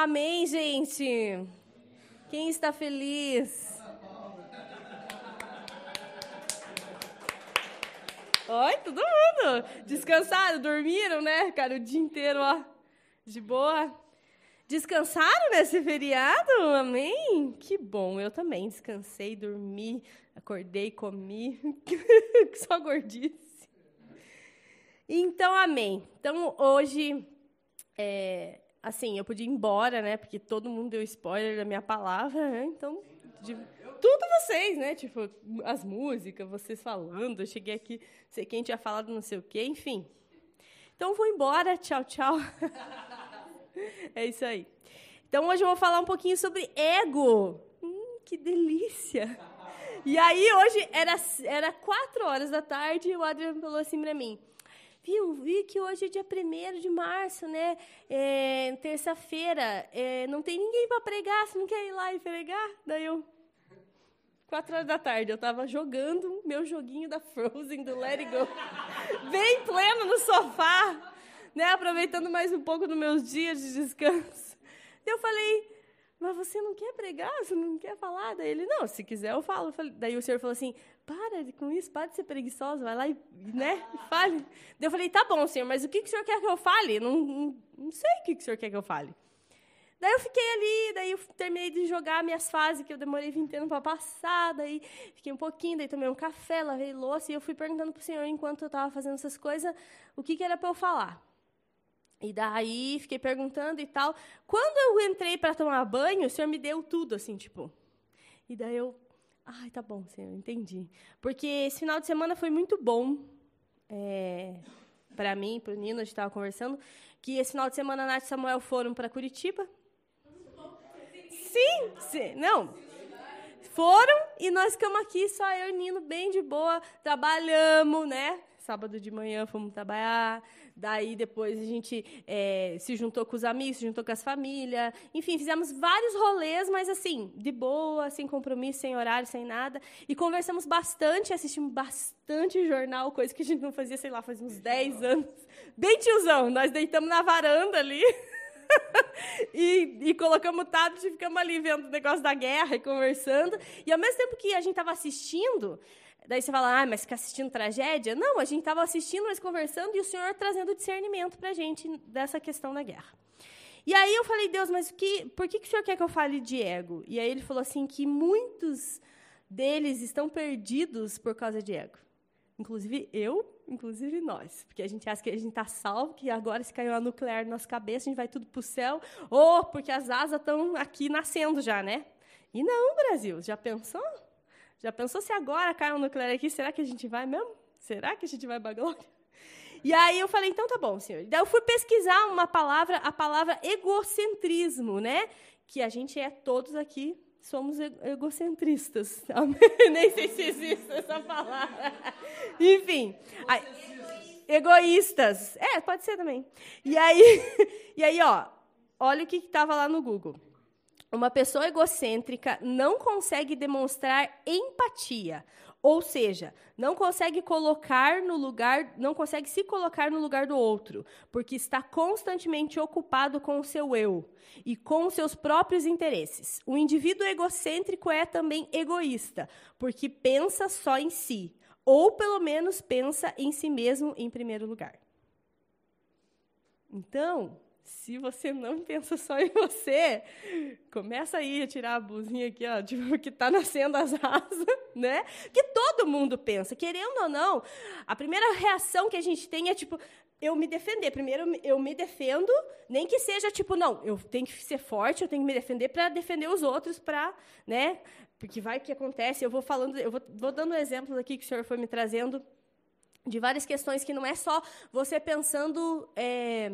Amém, gente? Quem está feliz? Oi, todo mundo. Descansaram, dormiram, né? Cara, o dia inteiro, ó, de boa. Descansaram nesse feriado? Amém? Que bom, eu também descansei, dormi, acordei, comi. Só gordice. Então, amém. Então, hoje, é, assim, eu podia ir embora, né? Porque todo mundo deu spoiler da minha palavra, né? Então, de, tudo vocês, né? Tipo, as músicas, vocês falando. Eu cheguei aqui, sei quem tinha falado não sei o quê, enfim. Então, vou embora. Tchau, tchau. é isso aí. Então, hoje eu vou falar um pouquinho sobre ego. Hum, que delícia! E aí, hoje, era, era quatro horas da tarde, e o Adriano falou assim para mim, vi que hoje é dia 1 de março, né? É, terça-feira, é, não tem ninguém para pregar, você não quer ir lá e pregar? Daí eu, quatro horas da tarde, eu estava jogando meu joguinho da Frozen, do Let It Go, bem pleno no sofá, né? Aproveitando mais um pouco dos meus dias de descanso. Eu falei, mas você não quer pregar? Você não quer falar? Daí ele, não, se quiser eu falo. Daí o senhor falou assim, para com isso, para de ser preguiçosa, vai lá e, né, fale. Daí eu falei, tá bom, senhor, mas o que, que o senhor quer que eu fale? Não, não, sei o que, que o senhor quer que eu fale. Daí eu fiquei ali, daí eu terminei de jogar minhas fases, que eu demorei 20 anos para passar, daí fiquei um pouquinho, daí tomei um café, lavei louça, e eu fui perguntando para o senhor, enquanto eu estava fazendo essas coisas, o que, que era para eu falar. E daí fiquei perguntando e tal. Quando eu entrei para tomar banho, o senhor me deu tudo, assim, tipo. E daí eu. Ai, tá bom, senhor, entendi. Porque esse final de semana foi muito bom é, para mim, para o Nino, a gente estava conversando, que esse final de semana a Nath e Samuel foram para Curitiba. Sim, sim, não. Foram e nós ficamos aqui, só eu e o Nino, bem de boa, trabalhamos, né? Sábado de manhã fomos trabalhar, Daí depois a gente é, se juntou com os amigos, se juntou com as famílias. Enfim, fizemos vários rolês, mas assim, de boa, sem compromisso, sem horário, sem nada. E conversamos bastante, assistimos bastante jornal, coisa que a gente não fazia, sei lá, faz uns 10 anos. Bem tiozão, nós deitamos na varanda ali. e, e, colocamos o tablet e ficamos ali vendo o negócio da guerra e conversando. E ao mesmo tempo que a gente estava assistindo, Daí você fala, ah, mas fica assistindo tragédia? Não, a gente estava assistindo, mas conversando, e o Senhor trazendo discernimento para a gente dessa questão da guerra. E aí eu falei, Deus, mas que, por que, que o Senhor quer que eu fale de ego? E aí ele falou assim, que muitos deles estão perdidos por causa de ego. Inclusive eu, inclusive nós. Porque a gente acha que a gente está salvo, que agora se caiu a nuclear na nossa cabeça, a gente vai tudo para o céu. Ou porque as asas estão aqui nascendo já, né? E não, Brasil, já pensou? Já pensou se agora cai um nuclear aqui, será que a gente vai mesmo? Será que a gente vai para a glória? E aí eu falei, então tá bom, senhor. Daí eu fui pesquisar uma palavra, a palavra egocentrismo, né? Que a gente é todos aqui somos egocentristas. Nem sei se existe essa palavra. Enfim, aí, egoístas. É, pode ser também. E aí, e aí, ó, olha o que estava lá no Google. Uma pessoa egocêntrica não consegue demonstrar empatia, ou seja, não consegue colocar no lugar, não consegue se colocar no lugar do outro, porque está constantemente ocupado com o seu eu e com seus próprios interesses. O indivíduo egocêntrico é também egoísta, porque pensa só em si, ou pelo menos pensa em si mesmo em primeiro lugar. Então, se você não pensa só em você, começa aí a tirar a blusinha aqui, ó, tipo, que está nascendo as asas, né? Que todo mundo pensa, querendo ou não, a primeira reação que a gente tem é tipo, eu me defender. Primeiro eu me defendo, nem que seja tipo, não, eu tenho que ser forte, eu tenho que me defender para defender os outros, para, né? Porque vai que acontece, eu vou falando, eu vou, vou dando exemplos aqui que o senhor foi me trazendo de várias questões que não é só você pensando é,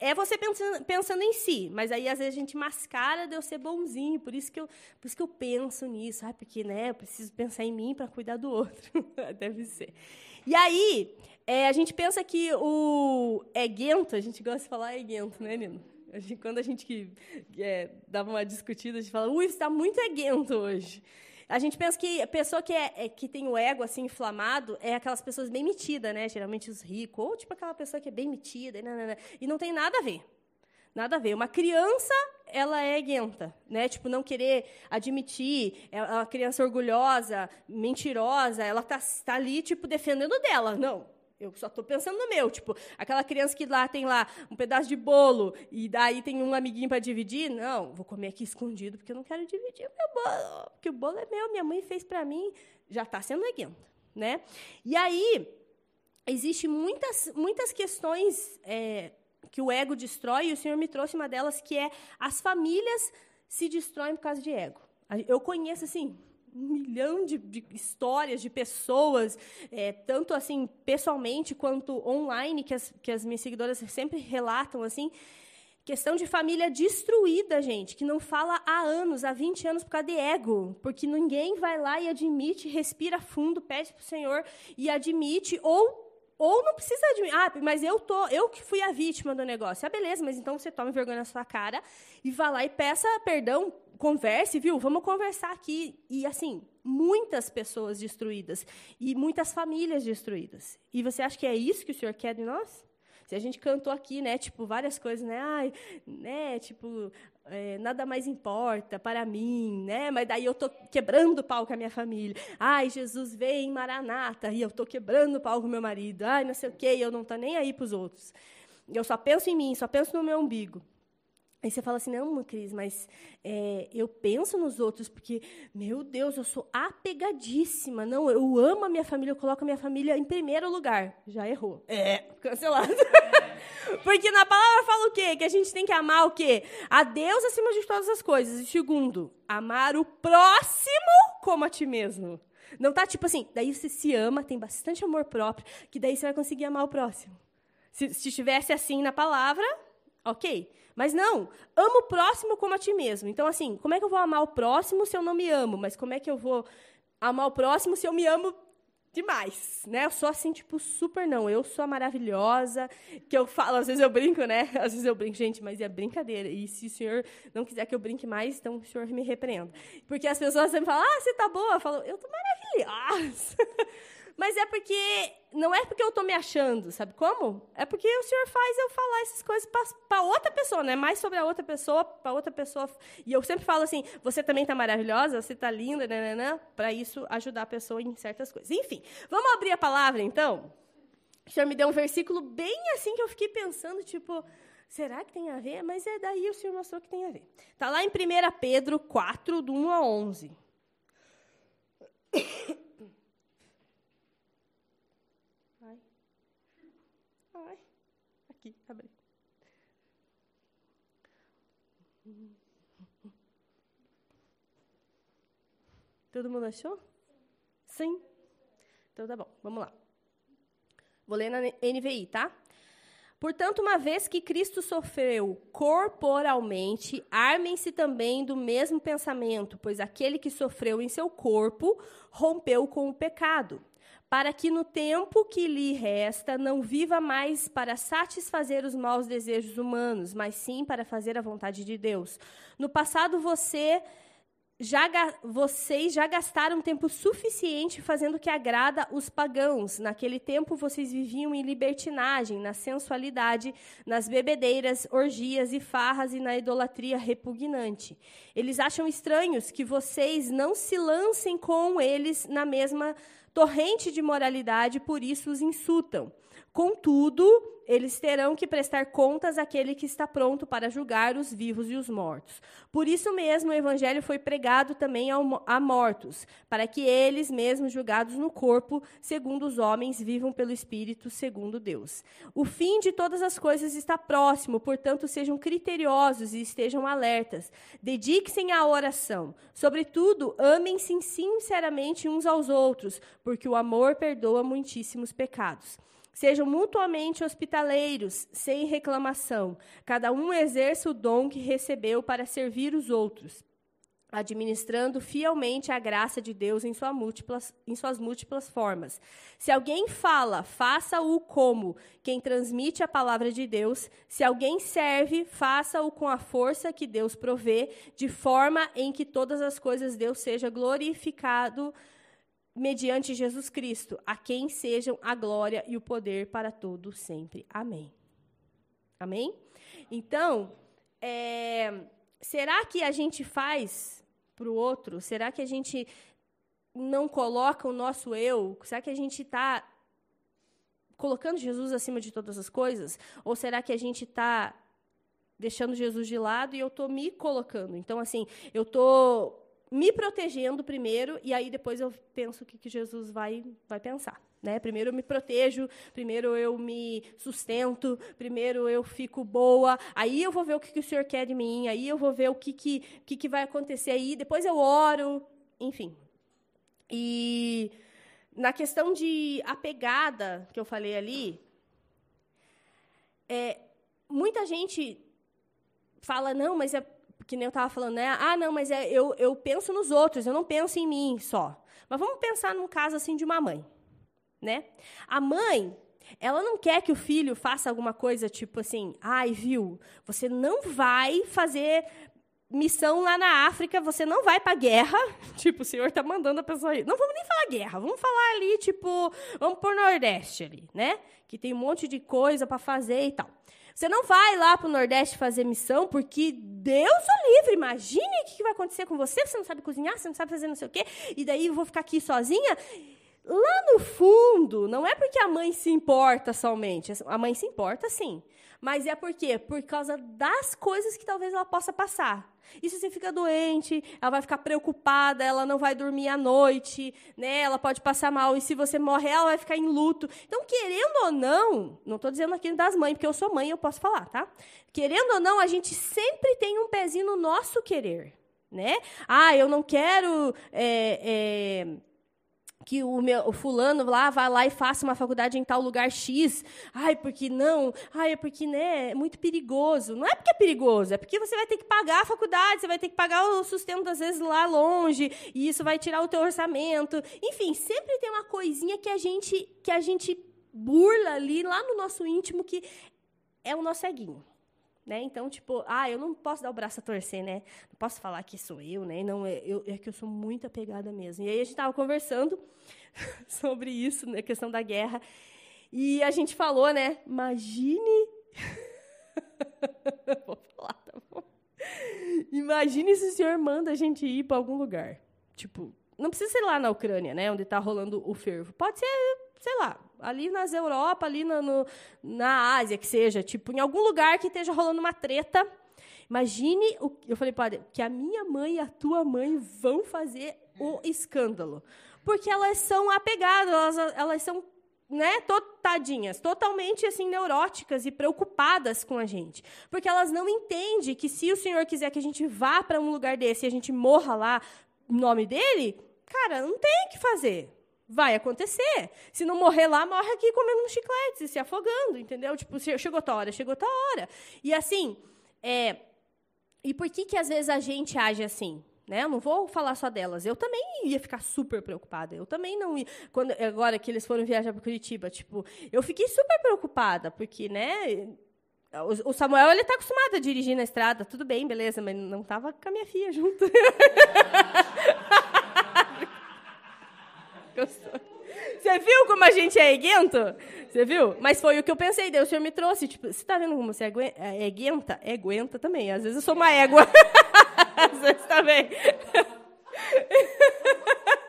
é você pensando, pensando em si mas aí às vezes a gente mascara de eu ser bonzinho por isso que eu por isso que eu penso nisso ah, porque né eu preciso pensar em mim para cuidar do outro deve ser. E aí é, a gente pensa que o eguento a gente gosta de falar eguento né Nino? A gente, quando a gente é, dava uma discutida a gente fala ui está muito eguento hoje a gente pensa que a pessoa que, é, é, que tem o ego assim inflamado é aquelas pessoas bem metidas, né? Geralmente os ricos, ou tipo aquela pessoa que é bem metida, e não, e não tem nada a ver. Nada a ver. Uma criança ela é guenta, né? Tipo, não querer admitir, é uma criança orgulhosa, mentirosa, ela tá, tá ali, tipo, defendendo dela. Não, eu só estou pensando no meu, tipo, aquela criança que lá tem lá um pedaço de bolo e daí tem um amiguinho para dividir, não, vou comer aqui escondido porque eu não quero dividir o meu bolo, porque o bolo é meu, minha mãe fez para mim, já está sendo leguenta, né? E aí existe muitas muitas questões é, que o ego destrói e o Senhor me trouxe uma delas que é as famílias se destroem por causa de ego. Eu conheço assim um milhão de, de histórias de pessoas, é, tanto assim pessoalmente quanto online, que as, que as minhas seguidoras sempre relatam assim. Questão de família destruída, gente, que não fala há anos, há 20 anos por causa de ego. Porque ninguém vai lá e admite, respira fundo, pede para o Senhor e admite, ou ou não precisa admitir, ah, mas eu tô, eu que fui a vítima do negócio. Ah, beleza, mas então você toma vergonha na sua cara e vá lá e peça perdão converse, viu? Vamos conversar aqui. E, assim, muitas pessoas destruídas. E muitas famílias destruídas. E você acha que é isso que o Senhor quer de nós? Se a gente cantou aqui, né, tipo, várias coisas, né, ai, né, tipo, é, nada mais importa para mim, né, mas daí eu tô quebrando o pau com a minha família. Ai, Jesus vem, Maranata, e eu tô quebrando o pau com meu marido. Ai, não sei o quê, eu não tô nem aí para os outros. Eu só penso em mim, só penso no meu umbigo. Aí você fala assim, não, Cris, mas é, eu penso nos outros, porque, meu Deus, eu sou apegadíssima. Não, eu amo a minha família, eu coloco a minha família em primeiro lugar. Já errou. É, cancelado. porque na palavra fala o quê? Que a gente tem que amar o quê? A Deus acima de todas as coisas. E segundo, amar o próximo como a ti mesmo. Não tá tipo assim, daí você se ama, tem bastante amor próprio, que daí você vai conseguir amar o próximo. Se, se estivesse assim na palavra, ok. Mas não, amo o próximo como a ti mesmo. Então, assim, como é que eu vou amar o próximo se eu não me amo? Mas como é que eu vou amar o próximo se eu me amo demais, né? Eu sou assim, tipo, super não. Eu sou a maravilhosa, que eu falo, às vezes eu brinco, né? Às vezes eu brinco, gente, mas é brincadeira. E se o senhor não quiser que eu brinque mais, então o senhor me repreenda. Porque as pessoas sempre falam, ah, você tá boa. Eu falo, eu tô maravilhosa. Mas é porque. Não é porque eu estou me achando, sabe como? É porque o Senhor faz eu falar essas coisas para outra pessoa, não é mais sobre a outra pessoa, para outra pessoa. E eu sempre falo assim: você também está maravilhosa, você está linda, né, né, né para isso ajudar a pessoa em certas coisas. Enfim, vamos abrir a palavra então? O Senhor me deu um versículo bem assim que eu fiquei pensando, tipo. Será que tem a ver? Mas é daí o Senhor mostrou que tem a ver. Está lá em 1 Pedro 4, do 1 a 11. Ai, aqui. Todo mundo achou? Sim? Então tá bom, vamos lá. Vou ler na NVI, tá? Portanto, uma vez que Cristo sofreu corporalmente, armem-se também do mesmo pensamento, pois aquele que sofreu em seu corpo rompeu com o pecado para que no tempo que lhe resta não viva mais para satisfazer os maus desejos humanos, mas sim para fazer a vontade de Deus. No passado você já, vocês já gastaram tempo suficiente fazendo o que agrada os pagãos. Naquele tempo vocês viviam em libertinagem, na sensualidade, nas bebedeiras, orgias e farras e na idolatria repugnante. Eles acham estranhos que vocês não se lancem com eles na mesma torrente de moralidade, por isso os insultam. Contudo, eles terão que prestar contas àquele que está pronto para julgar os vivos e os mortos. Por isso mesmo, o evangelho foi pregado também a mortos, para que eles, mesmos julgados no corpo, segundo os homens, vivam pelo Espírito, segundo Deus. O fim de todas as coisas está próximo, portanto, sejam criteriosos e estejam alertas. Dediquem-se à oração. Sobretudo, amem-se sinceramente uns aos outros, porque o amor perdoa muitíssimos pecados. Sejam mutuamente hospitaleiros, sem reclamação. Cada um exerça o dom que recebeu para servir os outros, administrando fielmente a graça de Deus em, sua múltiplas, em suas múltiplas formas. Se alguém fala, faça-o como quem transmite a palavra de Deus. Se alguém serve, faça-o com a força que Deus provê, de forma em que todas as coisas Deus seja glorificado mediante Jesus Cristo, a quem sejam a glória e o poder para todo sempre. Amém. Amém? Então, é, será que a gente faz para o outro? Será que a gente não coloca o nosso eu? Será que a gente está colocando Jesus acima de todas as coisas? Ou será que a gente está deixando Jesus de lado e eu estou me colocando? Então, assim, eu estou me protegendo primeiro e aí depois eu penso o que, que Jesus vai, vai pensar. Né? Primeiro eu me protejo, primeiro eu me sustento, primeiro eu fico boa, aí eu vou ver o que, que o Senhor quer de mim, aí eu vou ver o que, que, que, que vai acontecer aí, depois eu oro, enfim. E na questão de apegada que eu falei ali, é, muita gente fala, não, mas é que nem eu estava falando, né? Ah, não, mas é, eu, eu penso nos outros, eu não penso em mim só. Mas vamos pensar num caso assim de uma mãe né? A mãe, ela não quer que o filho faça alguma coisa tipo assim, ai, viu, você não vai fazer missão lá na África, você não vai para guerra. Tipo, o senhor tá mandando a pessoa ir. Não vamos nem falar guerra, vamos falar ali, tipo, vamos por Nordeste ali, né? Que tem um monte de coisa para fazer e tal. Você não vai lá para o Nordeste fazer missão, porque Deus o livre. Imagine o que vai acontecer com você. Você não sabe cozinhar, você não sabe fazer não sei o quê. E daí eu vou ficar aqui sozinha. Lá no fundo, não é porque a mãe se importa somente. A mãe se importa, sim. Mas é por quê? Por causa das coisas que talvez ela possa passar. E se você fica doente, ela vai ficar preocupada, ela não vai dormir à noite, né? Ela pode passar mal. E se você morrer, ela vai ficar em luto. Então, querendo ou não, não estou dizendo aqui das mães, porque eu sou mãe, eu posso falar, tá? Querendo ou não, a gente sempre tem um pezinho no nosso querer, né? Ah, eu não quero é, é, que o, meu, o fulano lá vai lá e faça uma faculdade em tal lugar X. Ai, porque não? Ai, é porque né, é muito perigoso. Não é porque é perigoso, é porque você vai ter que pagar a faculdade, você vai ter que pagar o sustento, às vezes, lá longe, e isso vai tirar o teu orçamento. Enfim, sempre tem uma coisinha que a gente, que a gente burla ali, lá no nosso íntimo, que é o nosso ceguinho. Né? Então, tipo, ah, eu não posso dar o braço a torcer, né? Não posso falar que sou eu, né? Não, é, eu, é que eu sou muito apegada mesmo. E aí a gente estava conversando sobre isso, né? questão da guerra. E a gente falou, né? Imagine. Vou falar, tá bom? Imagine se o senhor manda a gente ir para algum lugar. Tipo, não precisa ser lá na Ucrânia, né? Onde está rolando o fervo. Pode ser, sei lá, ali nas Europa, ali no, no, na Ásia, que seja, tipo, em algum lugar que esteja rolando uma treta. Imagine, o, eu falei, padre, que a minha mãe e a tua mãe vão fazer o escândalo. Porque elas são apegadas, elas, elas são né, tadinhas, totalmente assim neuróticas e preocupadas com a gente, porque elas não entendem que se o Senhor quiser que a gente vá para um lugar desse e a gente morra lá em nome dele, cara, não tem o que fazer. Vai acontecer. Se não morrer lá, morre aqui comendo um chiclete, e se afogando, entendeu? Tipo, chegou tua hora, chegou tua hora. E assim, é, e por que que às vezes a gente age assim? Né? Eu não vou falar só delas. Eu também ia ficar super preocupada. Eu também não ia. Quando, agora que eles foram viajar para Curitiba, tipo, eu fiquei super preocupada, porque, né? O Samuel ele está acostumado a dirigir na estrada, tudo bem, beleza, mas não estava com a minha filha junto. Você viu como a gente é eguento? Você viu? Mas foi o que eu pensei, Deus, o Senhor me trouxe. Tipo, você está vendo como você é eguenta? É também. Às vezes eu sou uma égua. Às vezes também.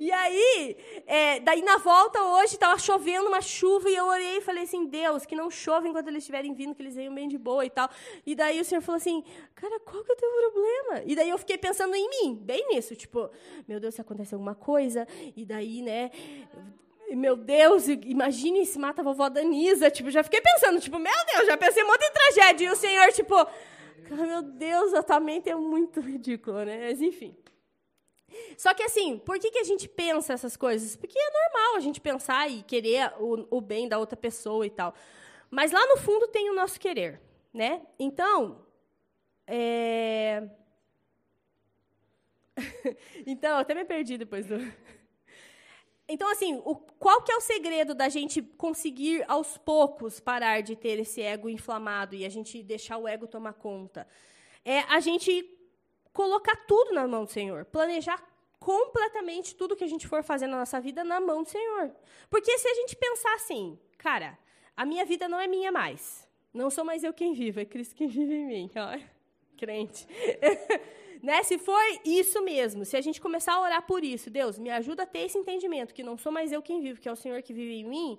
E aí, é, daí na volta hoje, estava chovendo uma chuva, e eu orei e falei assim, Deus, que não chove enquanto eles estiverem vindo, que eles venham bem de boa e tal. E daí o Senhor falou assim, cara, qual que é o teu problema? E daí eu fiquei pensando em mim, bem nisso, tipo, meu Deus, se acontecer alguma coisa, e daí, né, meu Deus, imagine se mata a vovó Danisa, tipo, já fiquei pensando, tipo, meu Deus, já pensei muito em tragédia, e o Senhor, tipo, meu Deus, a tua mente é muito ridícula, né, mas enfim. Só que assim, por que, que a gente pensa essas coisas? Porque é normal a gente pensar e querer o, o bem da outra pessoa e tal. Mas lá no fundo tem o nosso querer, né? Então, é... então, até me perdi depois do... Então, assim, o, qual que é o segredo da gente conseguir, aos poucos, parar de ter esse ego inflamado e a gente deixar o ego tomar conta? É a gente colocar tudo na mão do Senhor, planejar completamente tudo que a gente for fazer na nossa vida na mão do Senhor. Porque se a gente pensar assim, cara, a minha vida não é minha mais. Não sou mais eu quem vivo, é Cristo quem vive em mim. crente. né? Se for isso mesmo, se a gente começar a orar por isso, Deus, me ajuda a ter esse entendimento, que não sou mais eu quem vivo, que é o Senhor que vive em mim,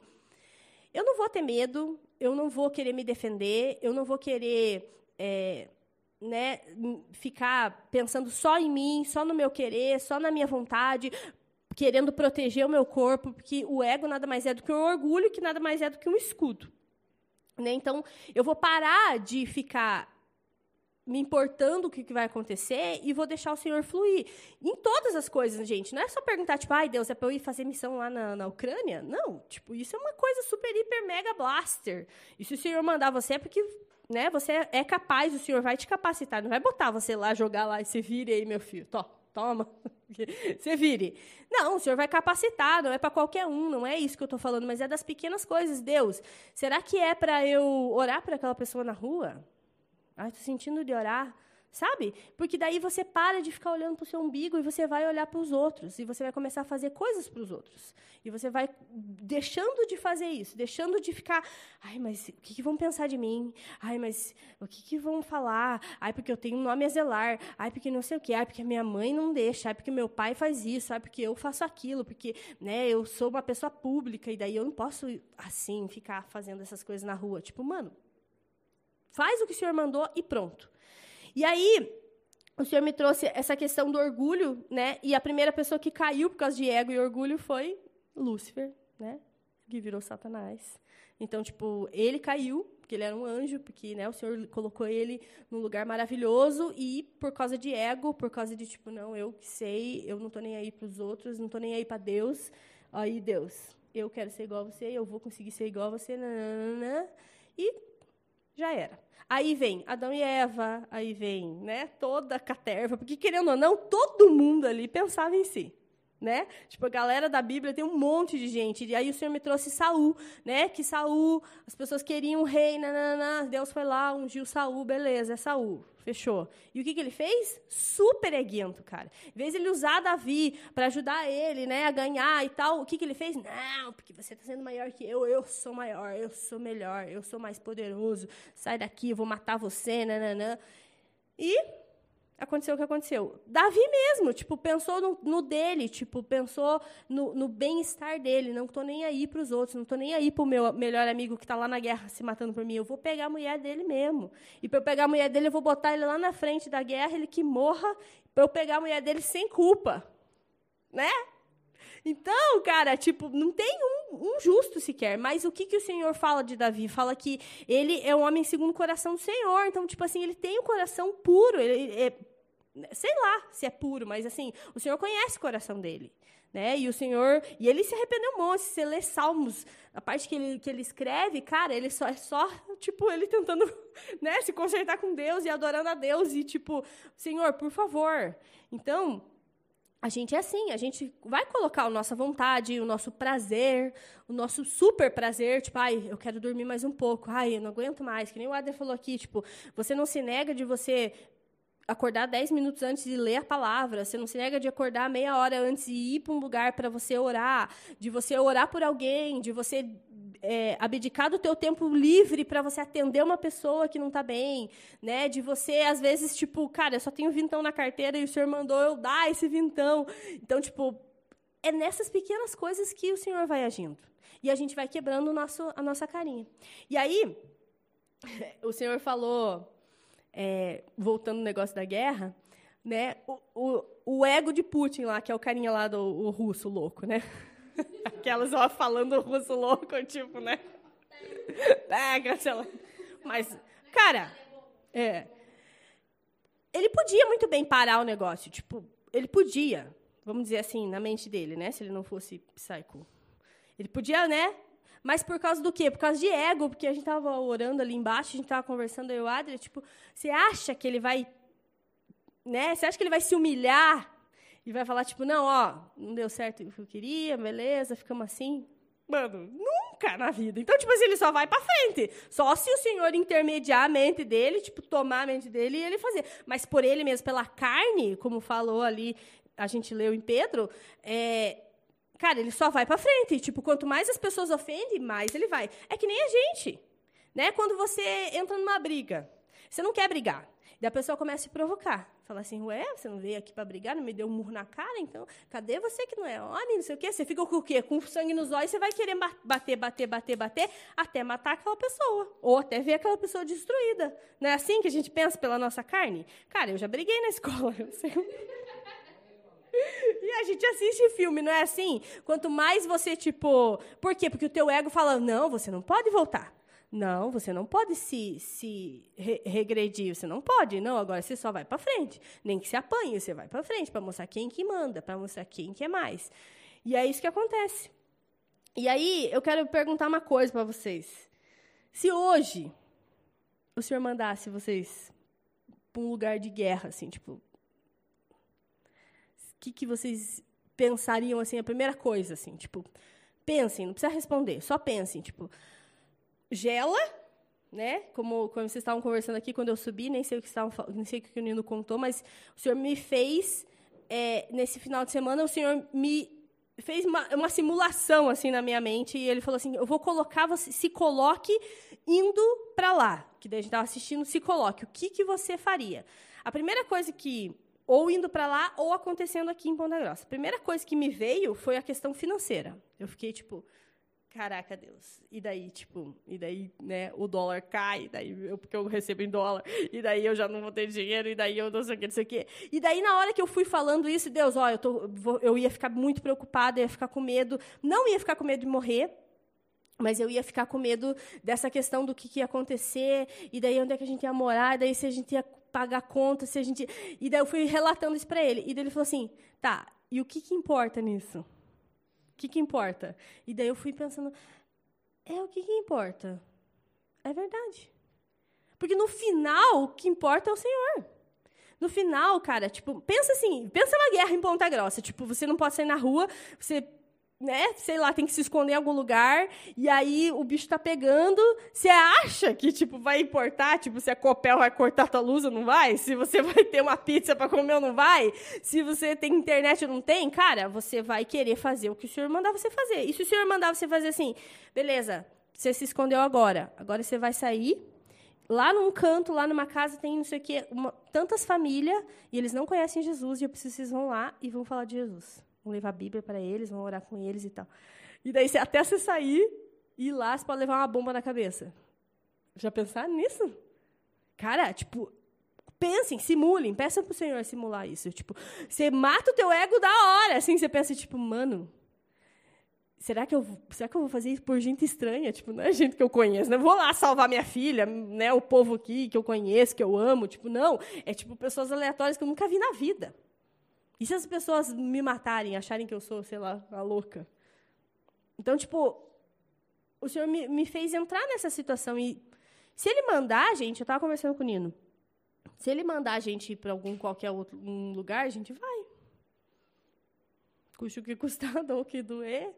eu não vou ter medo, eu não vou querer me defender, eu não vou querer é, né, ficar pensando só em mim, só no meu querer, só na minha vontade, querendo proteger o meu corpo, porque o ego nada mais é do que um orgulho, que nada mais é do que um escudo. Né? Então, eu vou parar de ficar me importando o que, vai acontecer e vou deixar o Senhor fluir. Em todas as coisas, gente. Não é só perguntar, tipo, ai, Deus, é para eu ir fazer missão lá na, na Ucrânia? Não, tipo, isso é uma coisa super, hiper, mega blaster. E se o Senhor mandar você é porque né, você é capaz, o Senhor vai te capacitar. Não vai botar você lá, jogar lá e se vire aí, meu filho. Tó, toma, você vire. Não, o Senhor vai capacitar, não é para qualquer um, não é isso que eu estou falando, mas é das pequenas coisas. Deus, será que é para eu orar para aquela pessoa na rua? Ai, estou sentindo de orar. Sabe? Porque daí você para de ficar olhando para o seu umbigo e você vai olhar para os outros. E você vai começar a fazer coisas para os outros. E você vai deixando de fazer isso, deixando de ficar. Ai, mas o que, que vão pensar de mim? Ai, mas o que, que vão falar? Ai, porque eu tenho um nome a zelar. Ai, porque não sei o quê. Ai, porque minha mãe não deixa. Ai, porque meu pai faz isso. Ai, porque eu faço aquilo. Porque né, eu sou uma pessoa pública e daí eu não posso, assim, ficar fazendo essas coisas na rua. Tipo, mano, faz o que o senhor mandou e pronto. E aí, o Senhor me trouxe essa questão do orgulho, né? E a primeira pessoa que caiu por causa de ego e orgulho foi Lúcifer, né? Que virou Satanás. Então, tipo, ele caiu, porque ele era um anjo, porque né, o Senhor colocou ele num lugar maravilhoso e por causa de ego, por causa de tipo, não, eu que sei, eu não estou nem aí para os outros, não estou nem aí para Deus. Aí, Deus, eu quero ser igual a você, eu vou conseguir ser igual a você, nananana, e já era. Aí vem Adão e Eva, aí vem né, toda a caterva, porque, querendo ou não, todo mundo ali pensava em si né? Tipo, a galera da Bíblia tem um monte de gente. E aí o Senhor me trouxe Saul, né? Que Saul, as pessoas queriam um rei, nanana, Deus foi lá, ungiu Saul, beleza, é Saul. Fechou. E o que, que ele fez? Super eguento, cara. Em vez de ele usar Davi para ajudar ele, né, a ganhar e tal, o que, que ele fez? Não, porque você está sendo maior que eu, eu sou maior, eu sou melhor, eu sou mais poderoso. Sai daqui, eu vou matar você, nananã. E aconteceu o que aconteceu. Davi mesmo, tipo, pensou no, no dele, tipo, pensou no, no bem-estar dele. Não estou nem aí para os outros, não estou nem aí para o meu melhor amigo que está lá na guerra se matando por mim. Eu vou pegar a mulher dele mesmo. E para eu pegar a mulher dele, eu vou botar ele lá na frente da guerra, ele que morra, para eu pegar a mulher dele sem culpa. Né? Então, cara, tipo, não tem um, um, justo sequer. Mas o que, que o Senhor fala de Davi? Fala que ele é um homem segundo o coração do Senhor. Então, tipo assim, ele tem um coração puro. Ele, é, sei lá se é puro, mas assim, o Senhor conhece o coração dele. Né? E o Senhor, e ele se arrependeu um monte. Se você lê Salmos, a parte que ele, que ele escreve, cara, ele só é só, tipo, ele tentando, né, se consertar com Deus e adorando a Deus e tipo, Senhor, por favor. Então, a gente é assim, a gente vai colocar a nossa vontade, o nosso prazer, o nosso super prazer, tipo, ai, eu quero dormir mais um pouco, ai, eu não aguento mais, que nem o Ader falou aqui, tipo, você não se nega de você acordar 10 minutos antes de ler a palavra, você não se nega de acordar meia hora antes e ir para um lugar para você orar, de você orar por alguém, de você é, abdicar do teu tempo livre para você atender uma pessoa que não está bem, né? De você, às vezes, tipo, cara, eu só tenho vintão na carteira e o senhor mandou eu dar esse vintão. Então, tipo, é nessas pequenas coisas que o senhor vai agindo. E a gente vai quebrando nosso, a nossa carinha. E aí, o senhor falou, é, voltando no negócio da guerra, né? O, o, o, ego de Putin lá, que é o carinha lá do o russo louco, né? Aquelas ó, falando russo louco, tipo, né? Sei lá. Mas, cara, é. Ele podia muito bem parar o negócio, tipo, ele podia, vamos dizer assim, na mente dele, né? Se ele não fosse psycho. Ele podia, né? Mas por causa do quê? Por causa de ego, porque a gente estava orando ali embaixo, a gente estava conversando, eu e o Adria, tipo, você acha que ele vai, né? Você acha que ele vai se humilhar e vai falar, tipo, não, ó, não deu certo o que eu queria, beleza, ficamos assim. Mano, nunca na vida. Então, tipo assim, ele só vai para frente. Só se o Senhor intermediar a mente dele, tipo, tomar a mente dele e ele fazer. Mas por ele mesmo, pela carne, como falou ali, a gente leu em Pedro, é, cara, ele só vai para frente. Tipo, quanto mais as pessoas ofendem, mais ele vai. É que nem a gente. Né? Quando você entra numa briga, você não quer brigar. Daí a pessoa começa a se provocar. Fala assim, ué, você não veio aqui para brigar, não me deu um murro na cara, então cadê você que não é homem, não sei o quê? Você fica com o quê? Com sangue nos olhos, você vai querer bater, bater, bater, bater, até matar aquela pessoa. Ou até ver aquela pessoa destruída. Não é assim que a gente pensa pela nossa carne? Cara, eu já briguei na escola. Eu sei. A gente assiste filme, não é assim? Quanto mais você, tipo. Por quê? Porque o teu ego fala: não, você não pode voltar. Não, você não pode se, se re regredir, você não pode. Não, agora você só vai para frente. Nem que se apanhe, você vai para frente para mostrar quem que manda, para mostrar quem que é mais. E é isso que acontece. E aí, eu quero perguntar uma coisa para vocês. Se hoje o Senhor mandasse vocês para um lugar de guerra, assim, tipo, que, que vocês pensariam, assim, a primeira coisa, assim, tipo, pensem, não precisa responder, só pensem, tipo, gela, né? Como quando vocês estavam conversando aqui, quando eu subi, nem sei o que estavam, nem sei o que o Nino contou, mas o Senhor me fez é, nesse final de semana, o Senhor me fez uma, uma, simulação assim na minha mente e ele falou assim: eu vou colocar você, se coloque indo para lá, que daí a gente estava assistindo, se coloque. O que que você faria? A primeira coisa que ou indo para lá ou acontecendo aqui em Ponta Grossa. A primeira coisa que me veio foi a questão financeira. Eu fiquei tipo, caraca, Deus. E daí, tipo, e daí, né, o dólar cai, daí eu, porque eu recebo em dólar, e daí eu já não vou ter dinheiro, e daí eu não sei o que, não sei o que. E daí, na hora que eu fui falando isso, Deus, ó, eu, tô, vou, eu ia ficar muito preocupada, ia ficar com medo, não ia ficar com medo de morrer, mas eu ia ficar com medo dessa questão do que, que ia acontecer, e daí onde é que a gente ia morar, e daí se a gente ia pagar conta, se a gente... E daí eu fui relatando isso para ele, e daí ele falou assim, tá, e o que, que importa nisso? O que, que importa? E daí eu fui pensando, é o que, que importa? É verdade. Porque no final, o que importa é o Senhor. No final, cara, tipo, pensa assim, pensa na guerra em Ponta Grossa. Tipo, você não pode sair na rua, você né, sei lá, tem que se esconder em algum lugar, e aí o bicho tá pegando, você acha que, tipo, vai importar, tipo, se a Copel vai cortar tua luz ou não vai? Se você vai ter uma pizza para comer ou não vai? Se você tem internet ou não tem? Cara, você vai querer fazer o que o senhor mandar você fazer. E se o senhor mandar você fazer assim, beleza, você se escondeu agora, agora você vai sair, lá num canto, lá numa casa, tem não sei o quê, uma, tantas famílias, e eles não conhecem Jesus, e eu preciso vocês vão lá e vão falar de Jesus vão levar a Bíblia para eles, vão orar com eles e tal. E daí, até você sair e ir lá, você pode levar uma bomba na cabeça. Já pensaram nisso? Cara, tipo, pensem, simulem, peçam para o Senhor simular isso. Tipo, você mata o teu ego da hora, assim, você pensa, tipo, mano, será que eu, será que eu vou fazer isso por gente estranha? Tipo, não é gente que eu conheço, não né? vou lá salvar minha filha, né, o povo aqui que eu conheço, que eu amo, tipo, não, é tipo pessoas aleatórias que eu nunca vi na vida. E se as pessoas me matarem, acharem que eu sou, sei lá, a louca? Então, tipo, o Senhor me, me fez entrar nessa situação. E se Ele mandar a gente, eu estava conversando com o Nino, se Ele mandar a gente ir para algum qualquer outro um lugar, a gente vai. Custe o que custar, dá o que doer.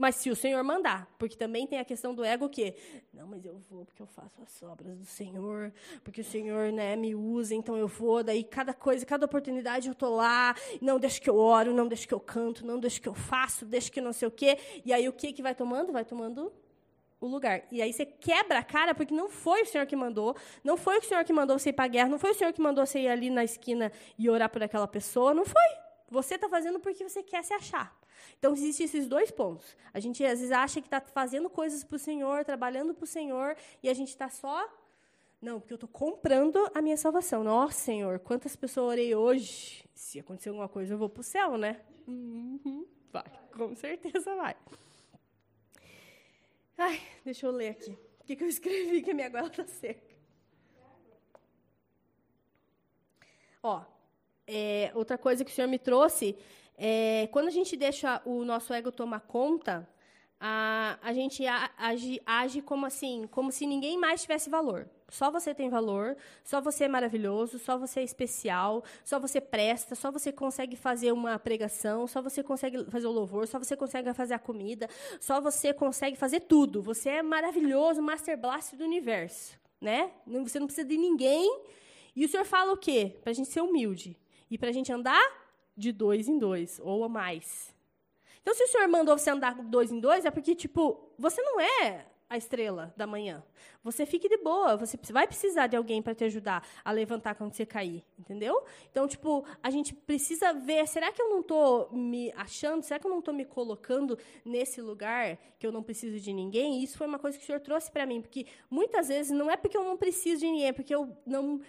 Mas se o Senhor mandar, porque também tem a questão do ego que, não, mas eu vou porque eu faço as obras do Senhor, porque o Senhor né, me usa, então eu vou, daí cada coisa, cada oportunidade eu estou lá, não deixa que eu oro, não deixa que eu canto, não deixa que eu faço, deixa que não sei o quê. E aí o que, que vai tomando? Vai tomando o lugar. E aí você quebra a cara porque não foi o Senhor que mandou, não foi o Senhor que mandou você ir para a guerra, não foi o Senhor que mandou você ir ali na esquina e orar por aquela pessoa, não foi. Você está fazendo porque você quer se achar. Então, existem esses dois pontos. A gente, às vezes, acha que está fazendo coisas para o Senhor, trabalhando para o Senhor, e a gente está só. Não, porque eu estou comprando a minha salvação. Nossa, Senhor, quantas pessoas orei hoje? Se acontecer alguma coisa, eu vou para o céu, né? Uhum, vai, com certeza vai. Ai, deixa eu ler aqui. O que, que eu escrevi que a minha goela está seca? Ó, é, outra coisa que o Senhor me trouxe é quando a gente deixa o nosso ego tomar conta, a, a gente age, age como assim, como se ninguém mais tivesse valor. Só você tem valor, só você é maravilhoso, só você é especial, só você presta, só você consegue fazer uma pregação, só você consegue fazer o louvor, só você consegue fazer a comida, só você consegue fazer tudo. Você é maravilhoso, master blast do universo, né? Você não precisa de ninguém. E o senhor fala o quê? Para a gente ser humilde. E para a gente andar de dois em dois, ou a mais. Então, se o senhor mandou você andar dois em dois, é porque, tipo, você não é a estrela da manhã. Você fique de boa, você vai precisar de alguém para te ajudar a levantar quando você cair, entendeu? Então, tipo, a gente precisa ver, será que eu não estou me achando, será que eu não estou me colocando nesse lugar que eu não preciso de ninguém? E isso foi uma coisa que o senhor trouxe para mim, porque muitas vezes não é porque eu não preciso de ninguém, é porque eu não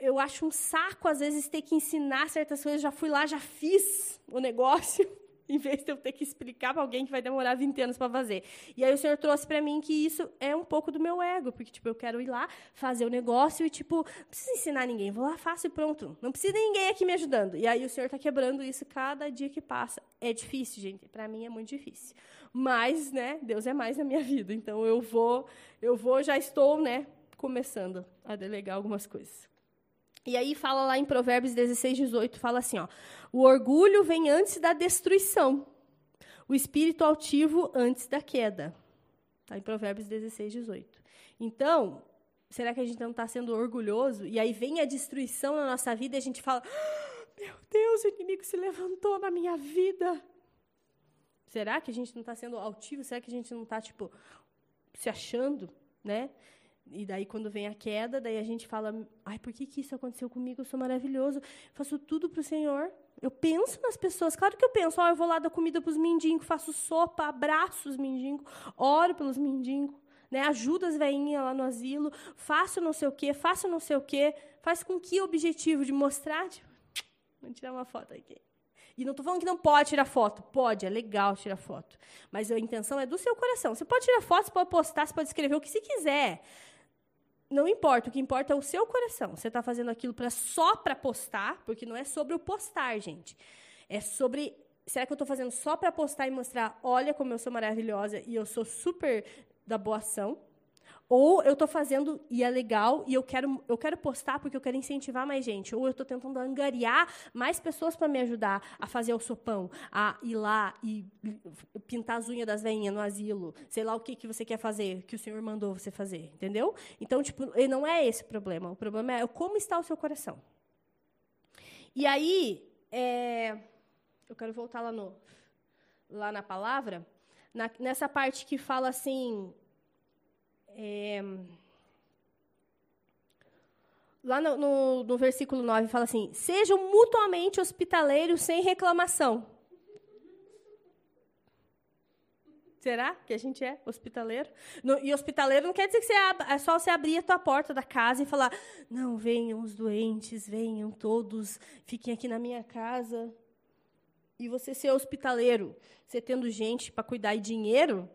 eu acho um saco às vezes ter que ensinar certas coisas, já fui lá, já fiz o negócio em vez de eu ter que explicar para alguém que vai demorar 20 anos para fazer. E aí o senhor trouxe para mim que isso é um pouco do meu ego, porque tipo, eu quero ir lá, fazer o negócio e tipo, não preciso ensinar ninguém, vou lá, faço e pronto. Não precisa ninguém aqui me ajudando. E aí o senhor está quebrando isso cada dia que passa. É difícil, gente, para mim é muito difícil. Mas, né, Deus é mais na minha vida, então eu vou, eu vou, já estou, né, começando a delegar algumas coisas. E aí fala lá em Provérbios 16, 18, fala assim, ó, o orgulho vem antes da destruição, o espírito altivo antes da queda. Está em Provérbios 16, 18. Então, será que a gente não está sendo orgulhoso? E aí vem a destruição na nossa vida e a gente fala, ah, meu Deus, o inimigo se levantou na minha vida. Será que a gente não está sendo altivo? Será que a gente não está, tipo, se achando, né? E daí, quando vem a queda, daí a gente fala: ai, por que, que isso aconteceu comigo? Eu sou maravilhoso, faço tudo para o Senhor. Eu penso nas pessoas, claro que eu penso: ó, eu vou lá dar comida para os mendigos, faço sopa, abraço os mendigos, oro pelos mendigos, né, ajudo as veinhas lá no asilo, faço não sei o quê, faço não sei o quê. Faz com que objetivo? De mostrar? Tipo, vamos tirar uma foto aqui. E não estou falando que não pode tirar foto. Pode, é legal tirar foto. Mas a intenção é do seu coração. Você pode tirar foto, você pode postar, você pode escrever o que você quiser não importa, o que importa é o seu coração. Você está fazendo aquilo pra, só para postar, porque não é sobre o postar, gente. É sobre. Será que eu estou fazendo só para postar e mostrar, olha como eu sou maravilhosa e eu sou super da boa ação? Ou eu estou fazendo e é legal e eu quero, eu quero postar porque eu quero incentivar mais gente. Ou eu estou tentando angariar mais pessoas para me ajudar a fazer o sopão, a ir lá e pintar as unhas das veinhas no asilo. Sei lá o que, que você quer fazer, que o Senhor mandou você fazer. Entendeu? Então, tipo, não é esse o problema. O problema é como está o seu coração. E aí, é, eu quero voltar lá, no, lá na palavra, na, nessa parte que fala assim é, lá no, no, no, versículo 9 fala assim: sejam mutuamente hospitaleiros sem reclamação. Será que a gente é hospitaleiro? No, e hospitaleiro não quer dizer que você é só você abrir a tua porta da casa e falar: não, venham os doentes, venham todos, fiquem aqui na minha casa. E você ser hospitaleiro, você tendo gente para cuidar e dinheiro,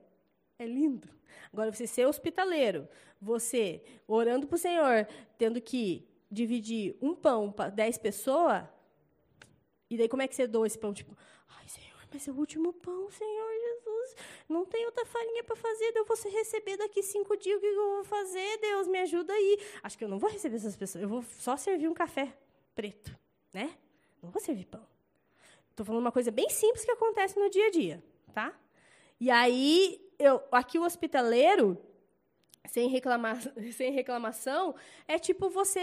é lindo. Agora, você ser hospitaleiro, você orando para o Senhor, tendo que dividir um pão para dez pessoas, e daí como é que você doa esse pão? Tipo, ai, Senhor, mas é o último pão, Senhor Jesus. Não tem outra farinha para fazer, eu vou receber daqui cinco dias, o que eu vou fazer? Deus, me ajuda aí. Acho que eu não vou receber essas pessoas, eu vou só servir um café preto, né? Não vou servir pão. Estou falando uma coisa bem simples que acontece no dia a dia, tá? E aí, eu, aqui o hospitaleiro, sem, reclamar, sem reclamação, é tipo você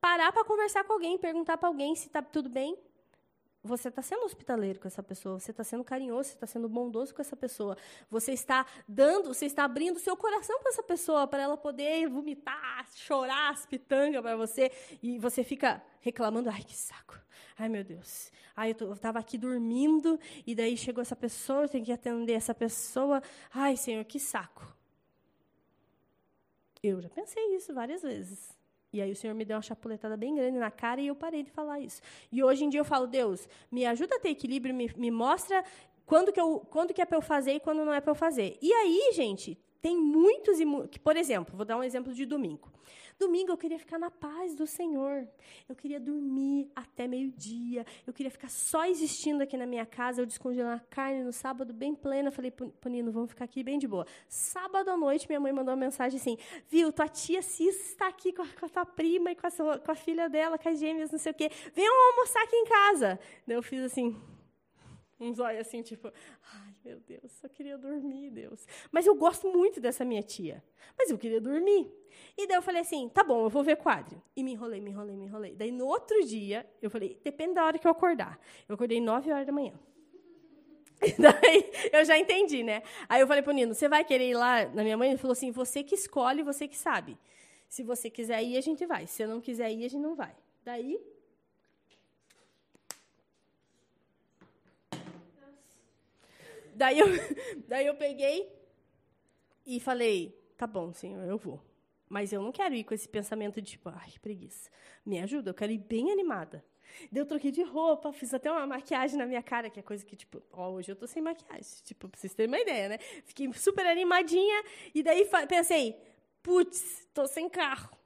parar para conversar com alguém, perguntar para alguém se está tudo bem. Você está sendo hospitaleiro com essa pessoa, você está sendo carinhoso, você está sendo bondoso com essa pessoa. Você está dando, você está abrindo seu coração para essa pessoa, para ela poder vomitar, chorar as pitangas para você. E você fica reclamando, ai, que saco. Ai, meu Deus. Ai, eu estava aqui dormindo e daí chegou essa pessoa, eu tenho que atender essa pessoa. Ai, Senhor, que saco. Eu já pensei isso várias vezes. E aí o Senhor me deu uma chapuletada bem grande na cara e eu parei de falar isso. E hoje em dia eu falo, Deus, me ajuda a ter equilíbrio, me, me mostra quando que, eu, quando que é para eu fazer e quando não é para eu fazer. E aí, gente, tem muitos, que, por exemplo, vou dar um exemplo de domingo. Domingo eu queria ficar na paz do Senhor. Eu queria dormir até meio-dia. Eu queria ficar só existindo aqui na minha casa. Eu descongelar a carne no sábado, bem plena. Falei, Panino, vamos ficar aqui bem de boa. Sábado à noite, minha mãe mandou uma mensagem assim: Viu, tua tia Cis está aqui com a, com a tua prima e com a, sua, com a filha dela, com as gêmeas, não sei o quê. Venham almoçar aqui em casa. Daí eu fiz assim, um zóio assim, tipo, ai, meu Deus, só queria dormir, Deus. Mas eu gosto muito dessa minha tia. Mas eu queria dormir. E daí eu falei assim, tá bom, eu vou ver quadro. E me enrolei, me enrolei, me enrolei. Daí no outro dia, eu falei, depende da hora que eu acordar. Eu acordei 9 horas da manhã. Daí eu já entendi, né? Aí eu falei pro Nino, você vai querer ir lá na minha mãe? Ele falou assim, você que escolhe, você que sabe. Se você quiser ir, a gente vai. Se você não quiser ir, a gente não vai. Daí. Daí eu, daí eu peguei e falei, tá bom, senhor, eu vou. Mas eu não quero ir com esse pensamento de tipo, ai, que preguiça. Me ajuda, eu quero ir bem animada. Daí eu troquei de roupa, fiz até uma maquiagem na minha cara, que é coisa que, tipo, ó, hoje eu tô sem maquiagem. Tipo, pra vocês terem uma ideia, né? Fiquei super animadinha, e daí pensei, putz, tô sem carro.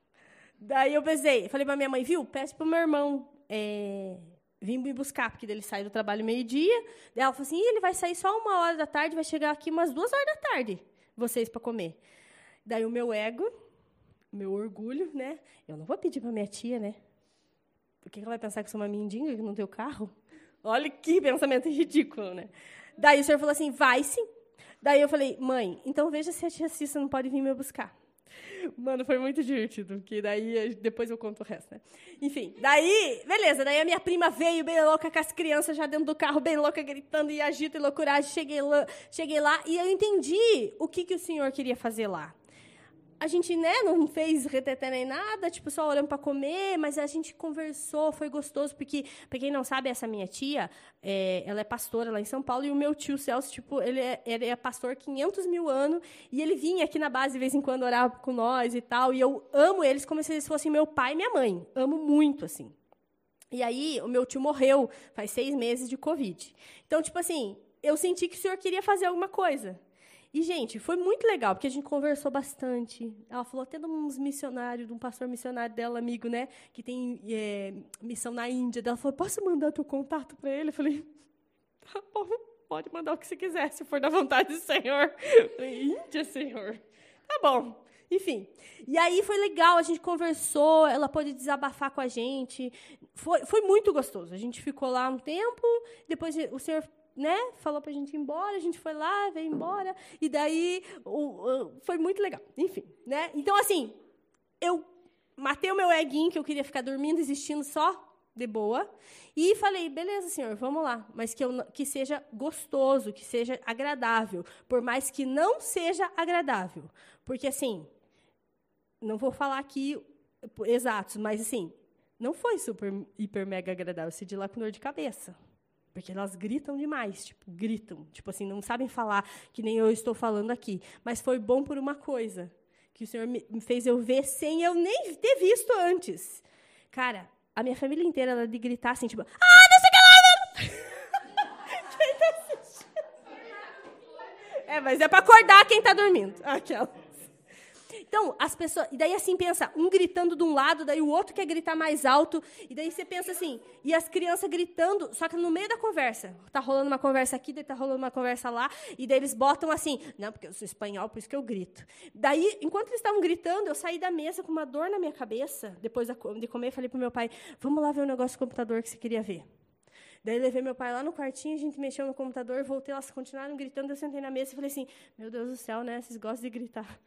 Daí eu pensei, falei pra minha mãe, viu, peço pro meu irmão é, vir me buscar, porque ele sai do trabalho meio-dia. Ela falou assim, ele vai sair só uma hora da tarde, vai chegar aqui umas duas horas da tarde, vocês para comer. Daí o meu ego, o meu orgulho, né? Eu não vou pedir pra minha tia, né? Por que ela vai pensar que eu sou uma mendiga, que não tenho carro? Olha que pensamento ridículo, né? Daí o senhor falou assim, vai sim. Daí eu falei, mãe, então veja se a tia Cissa não pode vir me buscar. Mano, foi muito divertido, porque daí depois eu conto o resto, né? Enfim, daí, beleza, daí a minha prima veio bem louca com as crianças já dentro do carro, bem louca, gritando e agito e loucuragem. Cheguei lá, cheguei lá e eu entendi o que, que o senhor queria fazer lá a gente, né, não fez reteté nem nada, tipo, só orando para comer, mas a gente conversou, foi gostoso, porque, para quem não sabe, essa minha tia, é, ela é pastora lá em São Paulo, e o meu tio Celso, tipo, ele é, ele é pastor 500 mil anos, e ele vinha aqui na base de vez em quando orar com nós e tal, e eu amo eles como se eles fossem meu pai e minha mãe, amo muito, assim. E aí, o meu tio morreu faz seis meses de Covid. Então, tipo assim, eu senti que o senhor queria fazer alguma coisa. E, gente, foi muito legal, porque a gente conversou bastante. Ela falou até de uns missionários, de um pastor missionário dela, amigo, né? Que tem é, missão na Índia. Ela falou, posso mandar teu contato para ele? Eu falei, tá bom, pode mandar o que você quiser, se for da vontade do Senhor. Falei, Índia, Senhor. Tá bom. Enfim. E aí foi legal, a gente conversou, ela pôde desabafar com a gente. Foi, foi muito gostoso. A gente ficou lá um tempo, depois o senhor né, falou para a gente ir embora, a gente foi lá, veio embora, e daí o, o, foi muito legal. Enfim, né? Então, assim, eu matei o meu eguinho, que eu queria ficar dormindo, existindo só de boa, e falei, beleza, senhor, vamos lá, mas que, eu, que seja gostoso, que seja agradável, por mais que não seja agradável. Porque, assim, não vou falar aqui exatos, mas, assim, não foi super, hiper, mega agradável. Eu de lá com dor de cabeça. Porque elas gritam demais, tipo, gritam. Tipo assim, não sabem falar, que nem eu estou falando aqui. Mas foi bom por uma coisa, que o Senhor me fez eu ver sem eu nem ter visto antes. Cara, a minha família inteira, ela de gritar assim, tipo, ah, não sei o que lá! quem tá assistindo? É, mas é para acordar quem está dormindo. Aquela. Então, as pessoas. E daí assim pensa, um gritando de um lado, daí o outro quer gritar mais alto. E daí você pensa assim, e as crianças gritando, só que no meio da conversa. Tá rolando uma conversa aqui, daí tá rolando uma conversa lá, e daí eles botam assim, não, porque eu sou espanhol, por isso que eu grito. Daí, enquanto eles estavam gritando, eu saí da mesa com uma dor na minha cabeça, depois de comer, falei pro meu pai, vamos lá ver o negócio do computador que você queria ver. Daí levei meu pai lá no quartinho, a gente mexeu no computador, voltei, elas continuaram gritando, eu sentei na mesa e falei assim, meu Deus do céu, né, vocês gostam de gritar.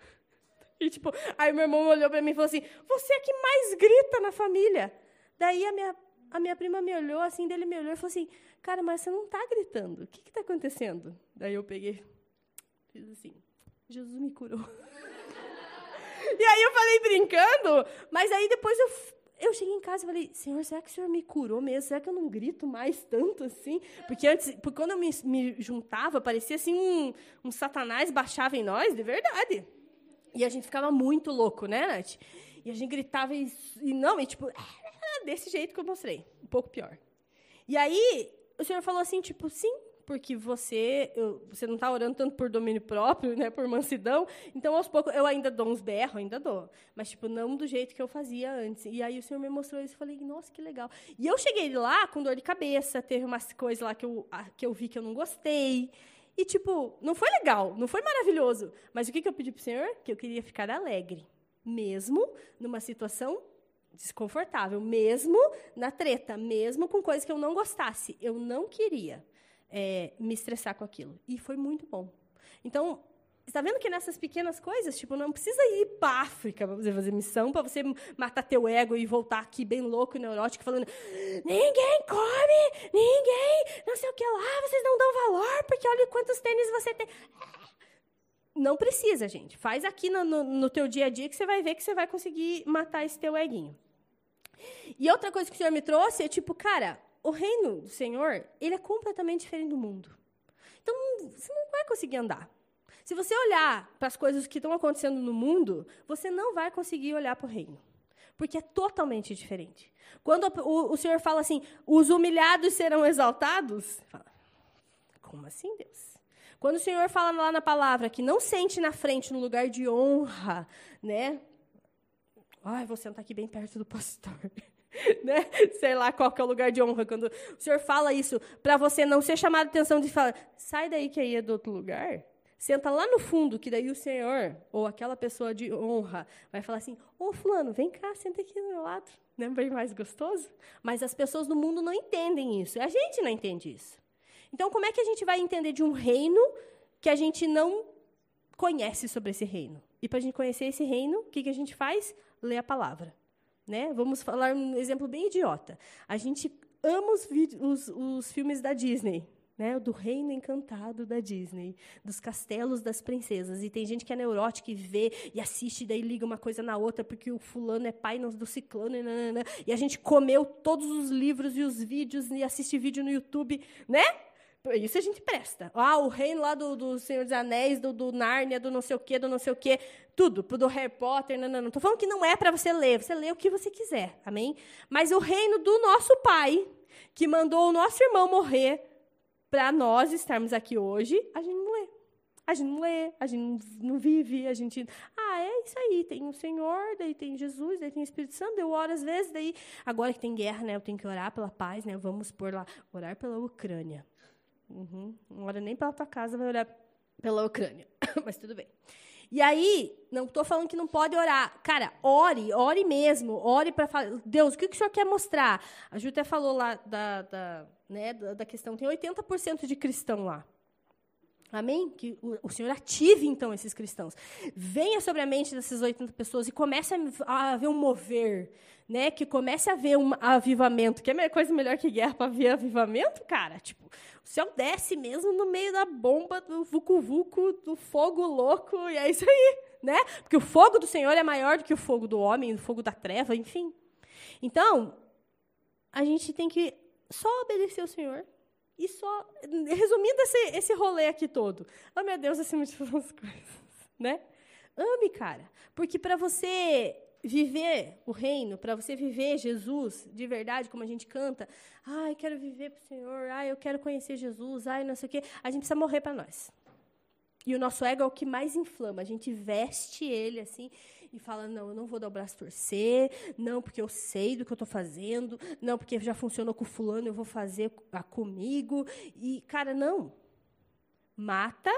E, tipo, aí meu irmão olhou para mim e falou assim: Você é que mais grita na família. Daí a minha, a minha prima me olhou, assim, dele me olhou e falou assim: Cara, mas você não está gritando. O que está acontecendo? Daí eu peguei, fiz assim: Jesus me curou. e aí eu falei brincando, mas aí depois eu eu cheguei em casa e falei, Senhor, será que o Senhor me curou mesmo? Será que eu não grito mais tanto assim? Porque antes, porque quando eu me, me juntava, parecia assim um, um satanás baixava em nós, de verdade. E a gente ficava muito louco, né, Nath? E a gente gritava e, e não, e tipo, ah, desse jeito que eu mostrei, um pouco pior. E aí, o senhor falou assim, tipo, sim, porque você eu, você não está orando tanto por domínio próprio, né, por mansidão. Então, aos poucos, eu ainda dou uns berros, ainda dou. Mas, tipo, não do jeito que eu fazia antes. E aí o senhor me mostrou isso e falei, nossa, que legal. E eu cheguei lá com dor de cabeça, teve umas coisas lá que eu, que eu vi que eu não gostei. E, tipo, não foi legal, não foi maravilhoso. Mas o que, que eu pedi para o Senhor? Que eu queria ficar alegre. Mesmo numa situação desconfortável, mesmo na treta, mesmo com coisas que eu não gostasse. Eu não queria é, me estressar com aquilo. E foi muito bom. Então, Está vendo que nessas pequenas coisas, tipo, não precisa ir para África para você fazer missão, para você matar teu ego e voltar aqui bem louco e neurótico, falando: ninguém come, ninguém, não sei o que lá, vocês não dão valor, porque olha quantos tênis você tem. Não precisa, gente. Faz aqui no, no, no teu dia a dia que você vai ver que você vai conseguir matar esse teu eguinho. E outra coisa que o Senhor me trouxe é tipo, cara, o reino do Senhor, ele é completamente diferente do mundo. Então, você não vai conseguir andar. Se você olhar para as coisas que estão acontecendo no mundo, você não vai conseguir olhar para o reino. Porque é totalmente diferente. Quando o, o Senhor fala assim, os humilhados serão exaltados, fala, como assim, Deus? Quando o Senhor fala lá na palavra que não sente na frente, no lugar de honra, né? Ai, vou sentar aqui bem perto do pastor. né? Sei lá qual que é o lugar de honra. Quando o Senhor fala isso, para você não ser chamado a atenção de falar, sai daí que aí é do outro lugar. Senta lá no fundo, que daí o Senhor, ou aquela pessoa de honra, vai falar assim: Ô, Fulano, vem cá, senta aqui do meu lado. Não é bem mais gostoso? Mas as pessoas no mundo não entendem isso. A gente não entende isso. Então, como é que a gente vai entender de um reino que a gente não conhece sobre esse reino? E para a gente conhecer esse reino, o que, que a gente faz? Lê a palavra. Né? Vamos falar um exemplo bem idiota. A gente ama os, os, os filmes da Disney, né, do reino encantado da Disney, dos castelos das princesas. E tem gente que é neurótica e vê e assiste, e daí liga uma coisa na outra, porque o fulano é pai do ciclano, e, nanana, e a gente comeu todos os livros e os vídeos e assiste vídeo no YouTube, né? Isso a gente presta. Ah, o reino lá do, do Senhor dos Anéis, do, do Nárnia, do não sei o quê, do não sei o quê, tudo, do Harry Potter, não, não, não. Estou falando que não é para você ler, você lê o que você quiser, amém? Mas o reino do nosso Pai, que mandou o nosso irmão morrer para nós estarmos aqui hoje, a gente não lê. A gente não lê, a gente não vive, a gente. Ah, é isso aí. Tem o Senhor, daí tem Jesus, daí tem o Espírito Santo. Eu oro às vezes, daí. Agora que tem guerra, né? Eu tenho que orar pela paz, né? Vamos por lá. Orar pela Ucrânia. Uhum. Não ora nem pela tua casa, vai orar pela Ucrânia. Mas tudo bem. E aí, não estou falando que não pode orar. Cara, ore, ore mesmo. Ore para falar. Deus, o que, que o senhor quer mostrar? A Ju até falou lá da, da, né, da questão. Tem 80% de cristão lá. Amém? Que o, o, Senhor ative, então, esses cristãos. Venha sobre a mente dessas 80 pessoas e comece a, haver um mover, né? Que comece a haver um avivamento. Que é coisa melhor que guerra para ver avivamento, cara? Tipo, o céu desce mesmo no meio da bomba do vucu-vucu, do fogo louco, e é isso aí, né? Porque o fogo do Senhor é maior do que o fogo do homem, o fogo da treva, enfim. Então, a gente tem que só obedecer ao Senhor e só, resumindo esse, esse rolê aqui todo, oh meu Deus, de todas as coisas, né? Ame, cara, porque para você viver o reino, para você viver Jesus de verdade, como a gente canta, ai, quero viver para o Senhor, ai, eu quero conhecer Jesus, ai, não sei o quê, a gente precisa morrer para nós. E o nosso ego é o que mais inflama, a gente veste ele assim e fala: não, eu não vou dar o braço torcer, não, porque eu sei do que eu estou fazendo, não, porque já funcionou com fulano, eu vou fazer comigo. E, cara, não. Mata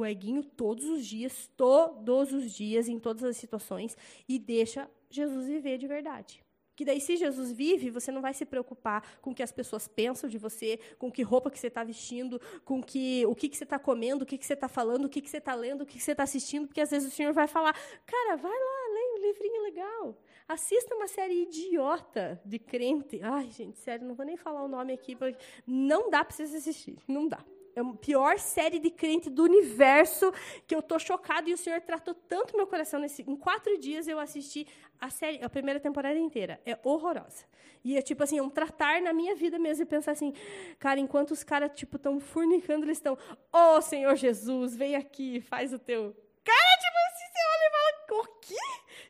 o eguinho todos os dias, todos os dias, em todas as situações, e deixa Jesus viver de verdade. Que daí, se Jesus vive, você não vai se preocupar com o que as pessoas pensam de você, com que roupa que você está vestindo, com que, o que, que você está comendo, o que, que você está falando, o que, que você está lendo, o que, que você está assistindo, porque às vezes o Senhor vai falar, cara, vai lá, leia um livrinho legal. Assista uma série idiota de crente. Ai, gente, sério, não vou nem falar o nome aqui, porque não dá para vocês assistir, não dá é a pior série de crente do universo, que eu tô chocado e o Senhor tratou tanto meu coração nesse. Em quatro dias eu assisti a série, a primeira temporada inteira. É horrorosa. E é tipo assim, é um tratar na minha vida mesmo e pensar assim, cara, enquanto os caras tipo estão furnicando, eles estão, oh, Senhor Jesus, vem aqui, faz o teu. Cara, tipo assim, você olha e fala, o quê?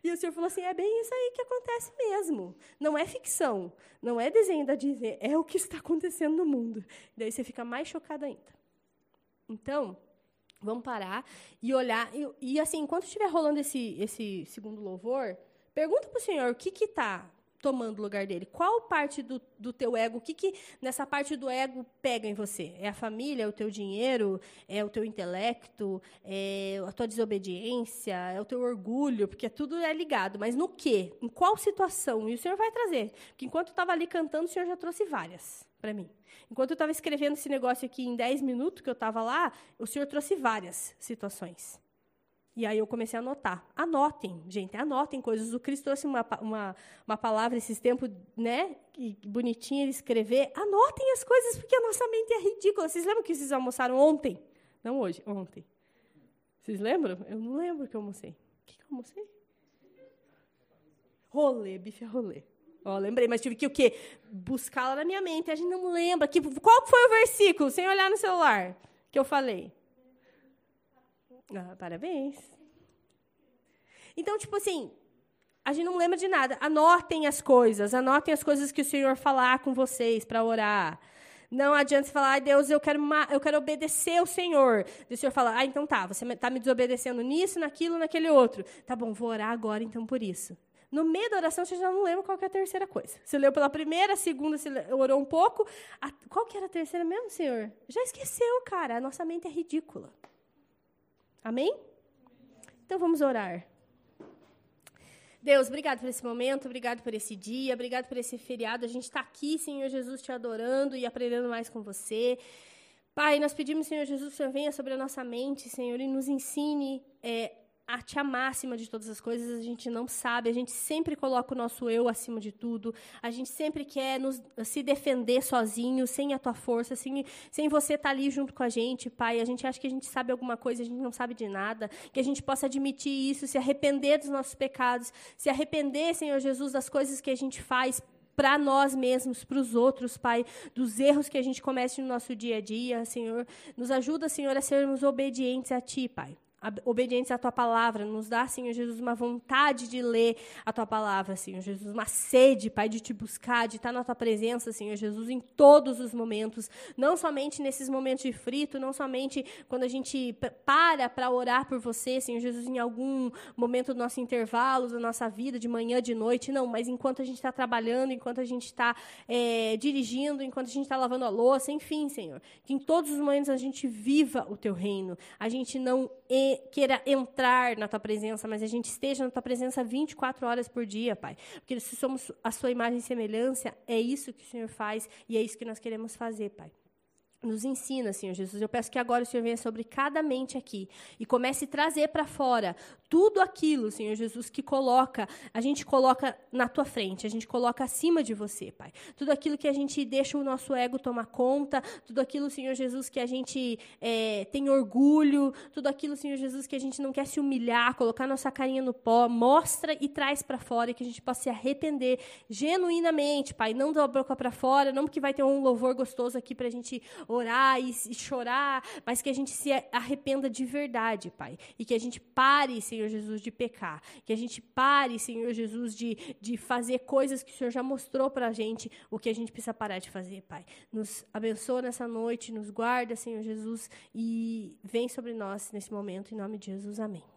E o Senhor falou assim: é bem isso aí que acontece mesmo. Não é ficção, não é desenho da Disney, é o que está acontecendo no mundo. Daí você fica mais chocado ainda. Então, vamos parar e olhar. E, e assim, enquanto estiver rolando esse, esse segundo louvor, pergunta para o Senhor o que está tomando o lugar dele. Qual parte do, do teu ego, o que, que nessa parte do ego pega em você? É a família, é o teu dinheiro, é o teu intelecto, é a tua desobediência, é o teu orgulho, porque tudo é ligado. Mas no quê? Em qual situação? E o Senhor vai trazer. Porque enquanto eu estava ali cantando, o Senhor já trouxe várias para mim. Enquanto eu estava escrevendo esse negócio aqui em 10 minutos que eu estava lá, o Senhor trouxe várias situações. E aí eu comecei a anotar. Anotem, gente, anotem coisas. O Cristo trouxe uma, uma, uma palavra esses tempos, né? Que bonitinha ele escrever. Anotem as coisas, porque a nossa mente é ridícula. Vocês lembram que vocês almoçaram ontem? Não hoje, ontem. Vocês lembram? Eu não lembro que eu almocei. O que, que eu almocei? Rolê, bife a rolê. Ó, lembrei, mas tive que o quê? Buscá-la na minha mente. A gente não lembra. Que, qual foi o versículo, sem olhar no celular, que eu falei? Ah, parabéns. Então, tipo assim, a gente não lembra de nada. Anotem as coisas, anotem as coisas que o Senhor falar com vocês para orar. Não adianta você falar, ai Deus, eu quero, eu quero obedecer ao Senhor. E o Senhor fala, ah, então tá, você está me desobedecendo nisso, naquilo, naquele outro. Tá bom, vou orar agora então por isso. No meio da oração, você já não lembra qual é a terceira coisa. Você leu pela primeira, segunda, você orou um pouco. A, qual que era a terceira mesmo, Senhor? Já esqueceu, cara. A nossa mente é ridícula. Amém? Então vamos orar. Deus, obrigado por esse momento, obrigado por esse dia, obrigado por esse feriado. A gente está aqui, Senhor Jesus, te adorando e aprendendo mais com você. Pai, nós pedimos, Senhor Jesus, que venha sobre a nossa mente, Senhor, e nos ensine é, a te amar acima de todas as coisas, a gente não sabe, a gente sempre coloca o nosso eu acima de tudo, a gente sempre quer nos, se defender sozinho, sem a tua força, sem, sem você estar tá ali junto com a gente, Pai. A gente acha que a gente sabe alguma coisa, a gente não sabe de nada, que a gente possa admitir isso, se arrepender dos nossos pecados, se arrepender, Senhor Jesus, das coisas que a gente faz para nós mesmos, para os outros, Pai, dos erros que a gente comete no nosso dia a dia, Senhor. Nos ajuda, Senhor, a sermos obedientes a Ti, Pai obedientes à tua palavra. Nos dá, Senhor Jesus, uma vontade de ler a tua palavra, Senhor Jesus, uma sede, Pai, de te buscar, de estar na tua presença, Senhor Jesus, em todos os momentos, não somente nesses momentos de frito, não somente quando a gente para para orar por você, Senhor Jesus, em algum momento do nosso intervalo, da nossa vida, de manhã, de noite, não, mas enquanto a gente está trabalhando, enquanto a gente está é, dirigindo, enquanto a gente está lavando a louça, enfim, Senhor, que em todos os momentos a gente viva o teu reino, a gente não queira entrar na tua presença, mas a gente esteja na tua presença 24 horas por dia, Pai. Porque se somos a sua imagem e semelhança, é isso que o Senhor faz e é isso que nós queremos fazer, Pai. Nos ensina, Senhor Jesus. Eu peço que agora o Senhor venha sobre cada mente aqui e comece a trazer para fora tudo aquilo, Senhor Jesus, que coloca, a gente coloca na tua frente, a gente coloca acima de você, Pai. Tudo aquilo que a gente deixa o nosso ego tomar conta, tudo aquilo, Senhor Jesus, que a gente é, tem orgulho, tudo aquilo, Senhor Jesus, que a gente não quer se humilhar, colocar nossa carinha no pó, mostra e traz para fora, e que a gente possa se arrepender genuinamente, Pai. Não da boca para fora, não porque vai ter um louvor gostoso aqui para a gente orar e, e chorar, mas que a gente se arrependa de verdade, Pai. E que a gente pare, Senhor Jesus, de pecar. Que a gente pare, Senhor Jesus, de, de fazer coisas que o Senhor já mostrou para a gente, o que a gente precisa parar de fazer, Pai. Nos abençoa nessa noite, nos guarda, Senhor Jesus, e vem sobre nós nesse momento, em nome de Jesus. Amém.